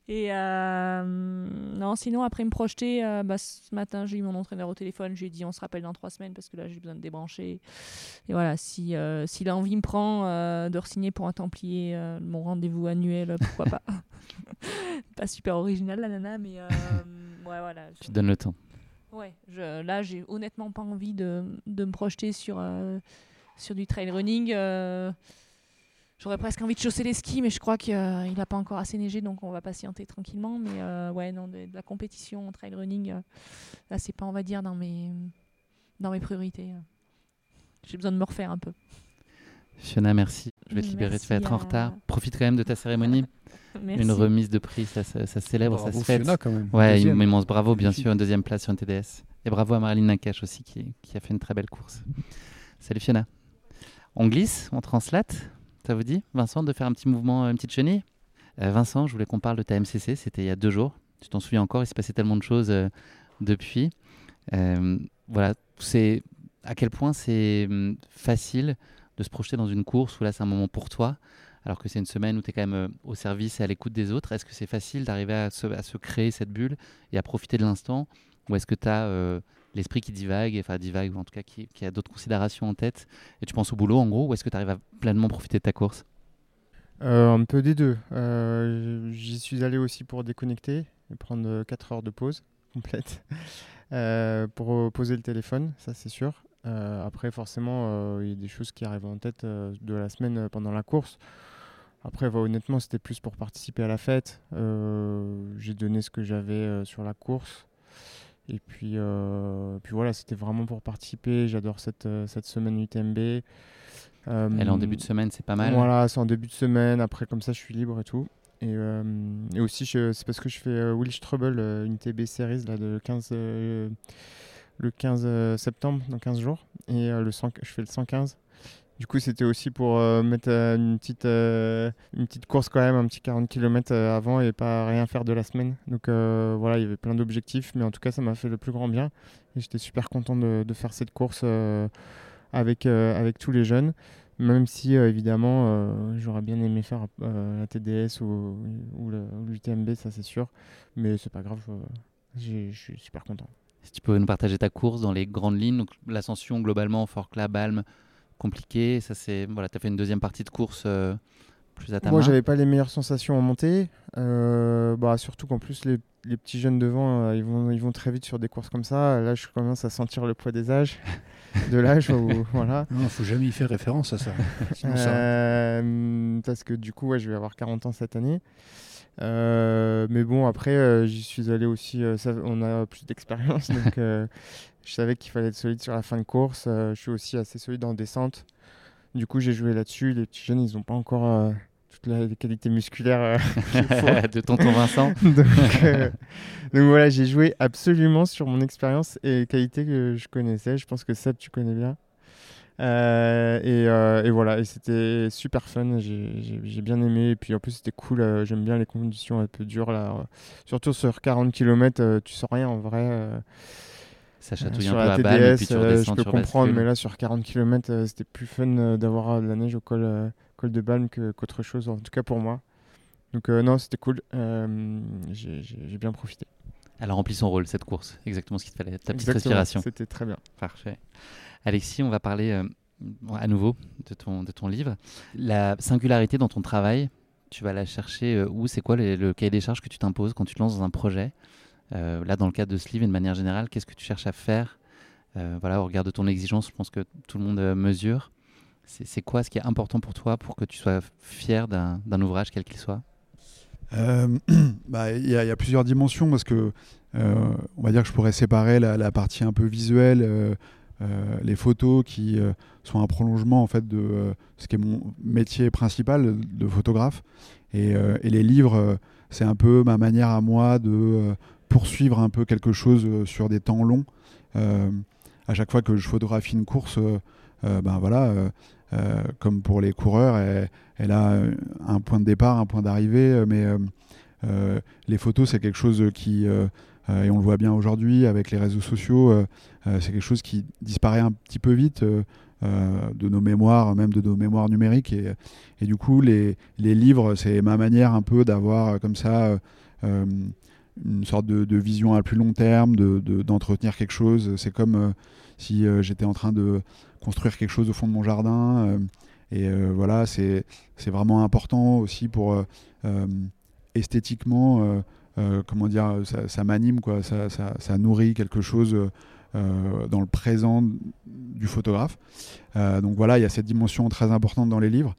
Et euh, non, sinon après me projeter, euh, bah, ce matin j'ai eu mon entraîneur au téléphone, j'ai dit on se rappelle dans trois semaines parce que là j'ai besoin de débrancher. Et voilà, si, si l'envie me prend de re-signer pour un Templier, mon rendez-vous annuel, pourquoi pas. pas super original la nana, mais ouais voilà. Tu te donnes le temps. Ouais, je, là, j'ai honnêtement pas envie de, de me projeter sur, euh, sur du trail running. Euh, j'aurais presque envie de chausser les skis, mais je crois qu'il euh, n'a pas encore assez neigé, donc on va patienter tranquillement. Mais ouais, non, de, la compétition trail running, là, c'est pas, on va dire, dans mes, dans mes priorités. J'ai besoin de me refaire un peu. Fiona, merci. Je vais te libérer, tu vas être en retard. Profite quand même de ta cérémonie. Une remise de prix, ça, ça, célèbre, ça se fête. quand même. Ouais, une immense bravo, bien sûr, une deuxième place sur un TDS. Et bravo à Marilyn Nakache aussi, qui, qui, a fait une très belle course. Salut Fiona. On glisse, on translate, ça vous dit Vincent, de faire un petit mouvement, une petite chenille? Euh, Vincent, je voulais qu'on parle de ta MCC, c'était il y a deux jours. Tu t'en souviens encore, il s'est passé tellement de choses euh, depuis. Euh, voilà, c'est à quel point c'est hum, facile de se projeter dans une course où là c'est un moment pour toi alors que c'est une semaine où tu es quand même euh, au service et à l'écoute des autres. Est-ce que c'est facile d'arriver à se, créer cette bulle et à profiter de l'instant? Ou est-ce que tu as l'esprit qui divague, enfin divague, ou en tout cas qui, a d'autres considérations en tête et tu penses au boulot en gros Ou est-ce que tu arrives à pleinement profiter de ta course? Euh, Un peu des deux. J'y suis allé aussi pour déconnecter et prendre 4 heures de pause complète pour poser le téléphone, ça c'est sûr. après, forcément, il y a des choses qui arrivent en tête de la semaine pendant la course. Après, honnêtement, c'était plus pour participer à la fête. Euh, j'ai donné ce que j'avais euh, sur la course. Et puis, euh, puis voilà, c'était vraiment pour participer. J'adore cette, cette semaine UTMB. Elle est en début de semaine, c'est pas mal. Voilà, c'est en début de semaine. Après, comme ça, je suis libre et tout. Et, et aussi, c'est parce que je fais Willis Trouble, une TB Series là, de 15, le 15 septembre, dans 15 jours. Et le 100, je fais le 115. Du coup, c'était aussi pour euh, mettre euh, une, petite, euh, une petite course quand même, un petit 40 km avant et pas rien faire de la semaine. Donc voilà, il y avait plein d'objectifs, mais en tout cas, ça m'a fait le plus grand bien. Et j'étais super content de, faire cette course avec, avec tous les jeunes. Même si, évidemment, j'aurais bien aimé faire la TDS ou, ou l'UTMB, ça c'est sûr. Mais c'est pas grave, je suis super content. Si tu pouvais nous partager ta course dans les grandes lignes, l'ascension globalement, Forclaz, Balme, compliqué. Ça, c'est voilà, tu as fait une deuxième partie de course euh, plus à ta Moi, j'avais pas les meilleures sensations en montée. Euh, bah, surtout qu'en plus, les, les, petits jeunes devant, euh, ils, vont, ils vont très vite sur des courses comme ça. Là, je commence à sentir le poids des âges. de l'âge voilà. Non, faut jamais y faire référence à ça. parce que du coup, ouais, je vais avoir 40 ans cette année. mais bon, après, j'y suis allé aussi. Ça, on a plus d'expérience, donc je savais qu'il fallait être solide sur la fin de course. Euh, je suis aussi assez solide en descente. Du coup, j'ai joué là-dessus. Les petits jeunes, ils n'ont pas encore euh, toutes les qualités musculaires euh, de tonton Vincent. donc, voilà, j'ai joué absolument sur mon expérience et qualités que je connaissais. Je pense que Seb, tu connais bien. et, voilà, et c'était super fun, j'ai bien aimé, et puis en plus c'était cool, j'aime bien les conditions un peu dures là, surtout sur 40 km, tu sens rien en vrai, ça chatouille un peu à balle, et puis tu euh, je peux comprendre, mais là sur 40 km, euh, c'était plus fun euh, d'avoir de la neige au col, col de Balme qu'autre chose, en tout cas pour moi. Donc non, c'était cool. J'ai bien profité. Elle a rempli son rôle, cette course. Exactement ce qu'il te fallait. Ta petite respiration. C'était très bien. Parfait. Alexis, on va parler à nouveau de ton, de ton livre. La singularité dans ton travail, tu vas la chercher où? C'est quoi le cahier des charges que tu t'imposes quand tu te lances dans un projet? Là, dans le cadre de ce livre et de manière générale, qu'est-ce que tu cherches à faire? Euh, voilà, au regard de ton exigence, je pense que tout le monde euh, mesure. C'est quoi ce qui est important pour toi pour que tu sois fier d'un ouvrage, quel qu'il soit? Bah, Il y, a plusieurs dimensions parce que on va dire que je pourrais séparer la, partie un peu visuelle, les photos qui sont un prolongement en fait de ce qui est mon métier principal de photographe. Et les livres c'est un peu ma manière à moi de poursuivre un peu quelque chose sur des temps longs à chaque fois que je photographie une course, euh, euh, ben voilà, euh, comme pour les coureurs, elle, a un point de départ, un point d'arrivée, mais les photos, c'est quelque chose qui, et on le voit bien aujourd'hui avec les réseaux sociaux, c'est quelque chose qui disparaît un petit peu vite. de nos mémoires, même de nos mémoires numériques. Et, du coup, les livres, c'est ma manière un peu d'avoir comme ça une sorte de, vision à plus long terme, d'entretenir de, quelque chose. C'est comme euh, si euh, j'étais en train de construire quelque chose au fond de mon jardin. Euh, et voilà, c'est vraiment important aussi pour esthétiquement, comment dire, ça, m'anime, quoi. Ça, ça, nourrit quelque chose. dans le présent du photographe. donc voilà, il y a cette dimension très importante dans les livres.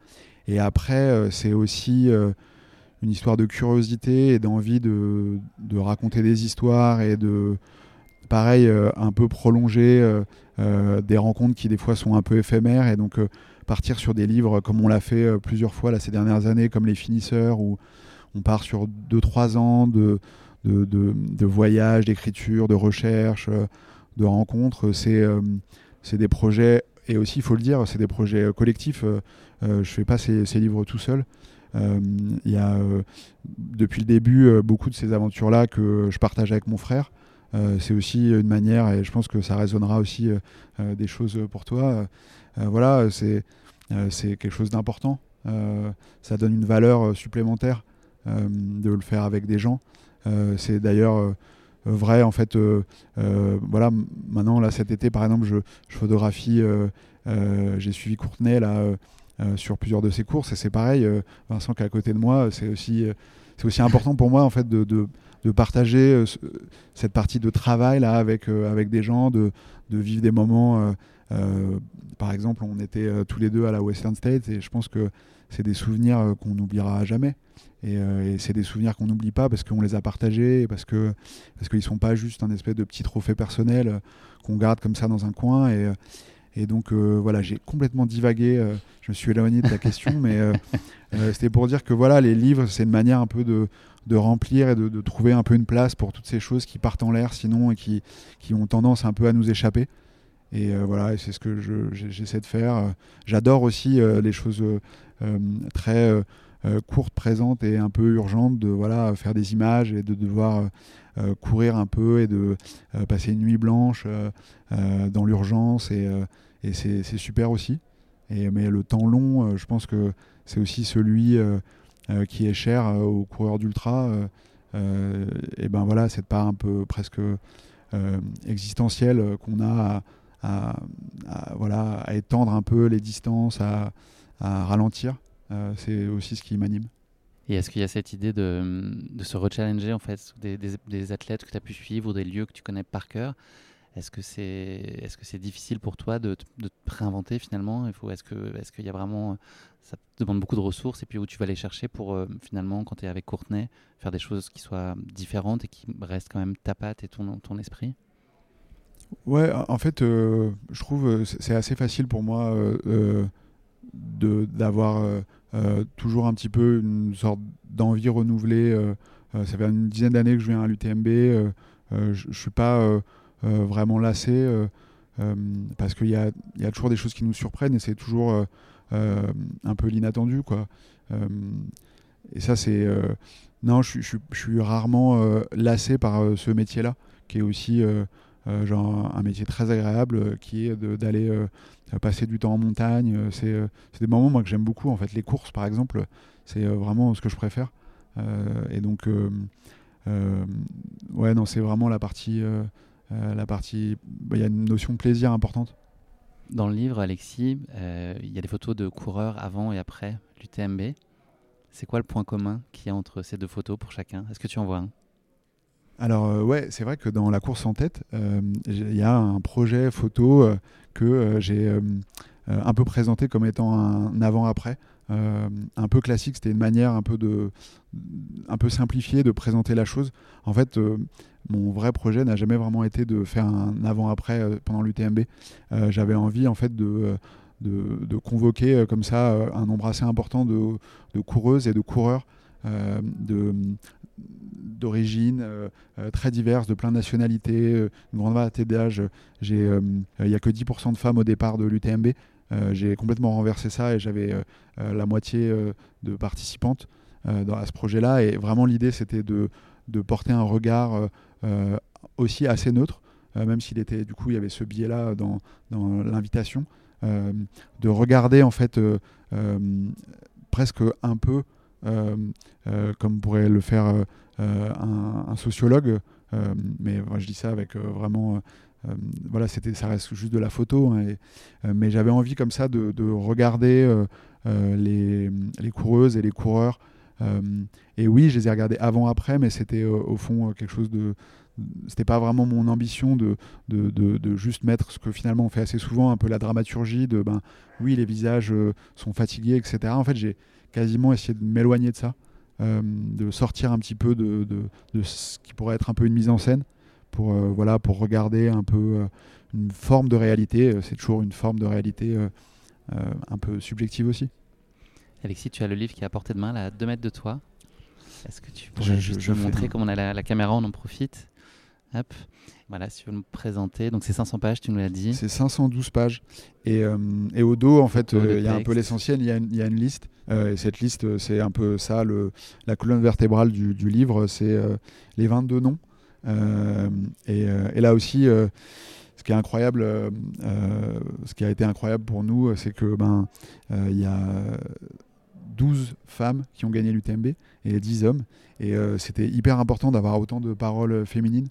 Et après, c'est aussi une histoire de curiosité et d'envie de, raconter des histoires et de, pareil, euh, un peu prolonger euh, euh, des rencontres qui des fois sont un peu éphémères et donc partir sur des livres comme on l'a fait plusieurs fois ces dernières années, comme Les Finisseurs, où on part sur 2-3 ans de, de, voyages, d'écriture, de recherche, de rencontres. C'est des projets, et aussi il faut le dire, c'est des projets collectifs. je ne fais pas ces livres tout seul. Euh, il y a euh, depuis le début euh, beaucoup de ces aventures-là que je partage avec mon frère. c'est aussi une manière, et je pense que ça résonnera aussi des choses pour toi. voilà, c'est quelque chose d'important. ça donne une valeur supplémentaire de le faire avec des gens. c'est d'ailleurs vrai en fait. voilà, maintenant là cet été par exemple, je, photographie. J'ai suivi Courtenay là sur plusieurs de ses courses. Et c'est pareil, euh, Vincent qui est à côté de moi, c'est aussi, euh, c'est aussi important pour moi en fait de, de, de partager cette partie de travail là avec, avec des gens, de, de vivre des moments. par exemple, on était tous les deux à la Western State et je pense que c'est des souvenirs qu'on n'oubliera jamais. Et, et c'est des souvenirs qu'on n'oublie pas parce qu'on les a partagés, parce que parce qu'ils sont pas juste un espèce de petit trophée personnel qu'on garde comme ça dans un coin. Et, et donc euh, voilà, j'ai complètement divagué, euh, je me suis éloigné de la question, mais euh, c'était pour dire que voilà, les livres, c'est une manière un peu de, de remplir et de, de, trouver un peu une place pour toutes ces choses qui partent en l'air sinon et qui, qui ont tendance un peu à nous échapper. Et voilà, c'est ce que j'essaie de faire. J'adore aussi les choses très courtes, présentes et un peu urgentes, de voilà, faire des images et de devoir courir un peu et de passer une nuit blanche dans l'urgence et, c'est super aussi. Mais le temps long, euh, je pense que c'est aussi celui euh, euh, qui est cher aux coureurs d'ultra. et ben voilà, cette part un peu presque existentielle qu'on a à, voilà, à étendre un peu les distances, à, ralentir. C'est aussi ce qui m'anime. Et est-ce qu'il y a cette idée de, de se rechallenger en fait des, des, des athlètes que tu as pu suivre ou des lieux que tu connais par cœur? Est-ce que c'est est -ce c'est difficile pour toi de, de, te réinventer finalement? Est-ce qu'il est qu'il y a vraiment. Ça te demande beaucoup de ressources et puis où tu vas les chercher pour euh, finalement, quand tu es avec Courtenay, faire des choses qui soient différentes et qui restent quand même ta patte et ton, ton esprit? Ouais, en fait, euh, je trouve euh, c'est assez facile pour moi d'avoir toujours un petit peu une sorte d'envie renouvelée. ça fait une dizaine d'années que je viens à l'UTMB. je ne suis pas euh, vraiment lassé euh, euh, parce qu'il y a, toujours des choses qui nous surprennent et c'est toujours un peu l'inattendu quoi. et ça c'est non, je, suis rarement lassé par ce métier-là, qui est aussi genre un métier très agréable, qui est d'aller passer du temps en montagne. c'est des moments moi que j'aime beaucoup. En fait, les courses, par exemple, c'est vraiment ce que je préfère. et donc, ouais, non, c'est vraiment la partie euh, la partie, bah, il y a une notion de plaisir importante. Dans le livre, Alexis, euh, il y a des photos de coureurs avant et après l'UTMB. C'est quoi le point commun qu'il y a entre ces deux photos pour chacun? Est-ce que tu en vois un? Alors euh, ouais, c'est vrai que dans la course en tête, il y a un projet photo que j'ai un peu présenté comme étant un avant-après. un peu classique, c'était une manière un peu, de, un peu simplifiée de présenter la chose. En fait, mon vrai projet n'a jamais vraiment été de faire un avant-après pendant l'UTMB. J'avais envie en fait de, convoquer comme ça un nombre assez important de, coureuses et de coureurs d'origine euh, euh, très diverses, de plein de nationalités, euh, une grande variété d'âge. Il n'y a que 10% de femmes au départ de l'UTMB. j'ai complètement renversé ça et j'avais la moitié de participantes dans, à ce projet-là. Et vraiment, l'idée, c'était de, de, porter un regard aussi assez neutre, même s'il était, du coup, il y avait ce biais-là dans, dans l'invitation, de regarder en fait presque un peu comme pourrait le faire euh, un, sociologue. mais je dis ça avec vraiment voilà, c'était, ça reste juste de la photo, hein, mais j'avais envie comme ça de, regarder les, les, coureuses et les coureurs. et oui, je les ai regardés avant-après, mais c'était au fond quelque chose de. C'était pas vraiment mon ambition de, de, de, juste mettre ce que finalement on fait assez souvent, un peu la dramaturgie de ben oui, les visages sont fatigués, etc. En fait, j'ai, quasiment essayer de m'éloigner de ça, euh, de sortir un petit peu de, de, ce qui pourrait être un peu une mise en scène, pour, euh, voilà, pour regarder un peu euh, une forme de réalité. C'est toujours une forme de réalité un peu subjective aussi. Alexis, tu as le livre qui est à portée de main, là, à 2 mètres de toi. Est-ce que tu pourrais juste je, montrer comment on a la, la, caméra, on en profite? Hop. Voilà, si tu veux nous présenter. Donc c'est 500 pages, tu nous l'as dit. C'est 512 pages. Et, euh, et, au dos, en fait, euh, il y a un peu l'essentiel, il y, y, a une liste. Euh, et cette liste, c'est un peu ça, le, la colonne vertébrale du, du livre, c'est les 22 noms. Et, et, là aussi, ce qui est incroyable, ce qui a été incroyable pour nous, c'est que ben il y a 12 femmes qui ont gagné l'UTMB et 10 hommes. Et c'était hyper important d'avoir autant de paroles féminines.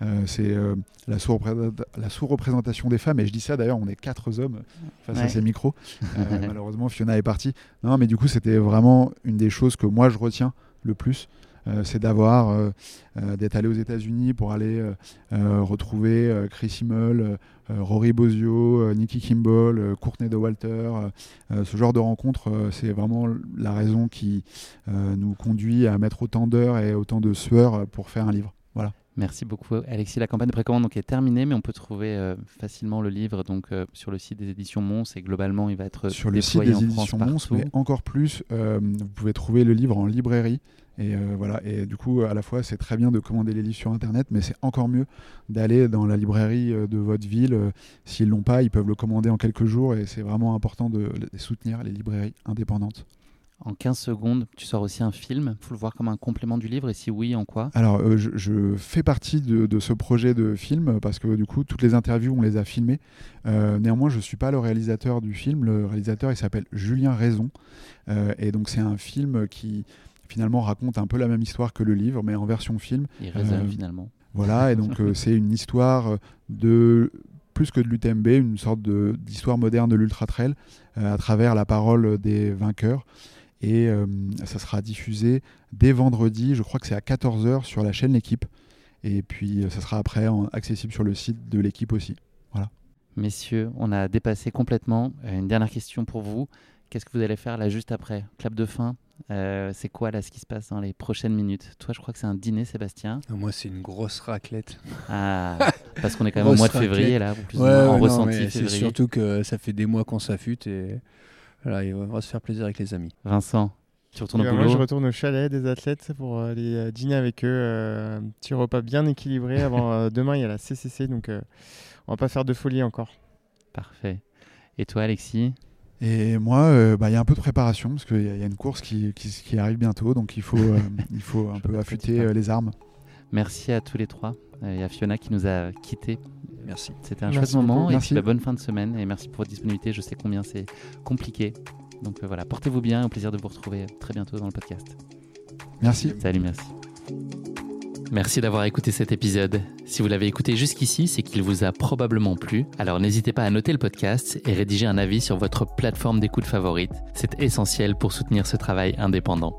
Euh, c'est euh, la sous-représentation des femmes. Et je dis ça d'ailleurs, on est quatre hommes face à ces micros. Euh, malheureusement, Fiona est partie. Non, mais du coup, c'était vraiment une des choses que moi je retiens le plus. c'est d'avoir d'être allé aux États-Unis pour aller retrouver Chris Himmel, Rory Bozio, Nikki Kimball, Courtney de Walter. ce genre de rencontre, c'est vraiment la raison qui nous conduit à mettre autant d'heures et autant de sueur pour faire un livre. Voilà. Merci beaucoup Alexis. La campagne de précommande donc, est terminée, mais on peut trouver euh, facilement le livre donc, euh, sur le site des éditions Mons et globalement il va être sur le site des éditions Mons, mais encore plus, euh, vous pouvez trouver le livre en librairie. Et voilà, et du coup, à la fois, c'est très bien de commander les livres sur Internet, mais c'est encore mieux d'aller dans la librairie de votre ville. S'ils l'ont pas, ils peuvent le commander en quelques jours, et c'est vraiment important de soutenir les librairies indépendantes. En 15 secondes, tu sors aussi un film. Il faut le voir comme un complément du livre et si oui, en quoi? Alors, euh, je, fais partie de, ce projet de film parce que du coup, toutes les interviews, on les a filmées. Euh, néanmoins, je ne suis pas le réalisateur du film. Le réalisateur, il s'appelle Julien Raison. Euh, et donc, c'est un film qui finalement raconte un peu la même histoire que le livre, mais en version film. Il raisonne finalement. Voilà, et donc c'est une histoire de plus que de l'UTMB, une sorte d'histoire moderne de l'ultra trail à travers la parole des vainqueurs. Et euh, ça sera diffusé dès vendredi, je crois que c'est à 14h sur la chaîne L'équipe. Et puis euh, ça sera après accessible sur le site de l'équipe aussi. Voilà. Messieurs, on a dépassé complètement. Euh, une dernière question pour vous. Qu'est-ce que vous allez faire là juste après Clap de fin? C'est quoi là ce qui se passe dans les prochaines minutes? Toi, je crois que c'est un dîner, Sébastien. Ah, moi, c'est une grosse raclette. Ah, parce qu'on est quand même au mois de février là, plus en ressenti C'est surtout que ça fait des mois qu'on s'affûte et voilà, il va se faire plaisir avec les amis. Vincent, tu retournes au boulot Moi, je retourne au chalet des athlètes pour aller euh, dîner avec eux. Euh, un petit repas bien équilibré. Avant euh, demain, il y a la CCC, donc on va pas faire de folie encore. Parfait. Et toi, Alexis? Et moi, bah, il y a un peu de préparation parce qu'il y, a une course qui, qui, arrive bientôt, donc il faut, il faut un peu affûter les armes. Merci à tous les trois. Il y a Fiona qui nous a quittés Merci. C'était un chouette moment et puis la bonne fin de semaine et merci pour votre disponibilité. Je sais combien c'est compliqué. Donc euh, voilà, portez-vous bien, au plaisir de vous retrouver très bientôt dans le podcast. Merci. Salut, merci. Merci d'avoir écouté cet épisode. Si vous l'avez écouté jusqu'ici, c'est qu'il vous a probablement plu. Alors n'hésitez pas à noter le podcast et rédiger un avis sur votre plateforme d'écoute favorite. C'est essentiel pour soutenir ce travail indépendant.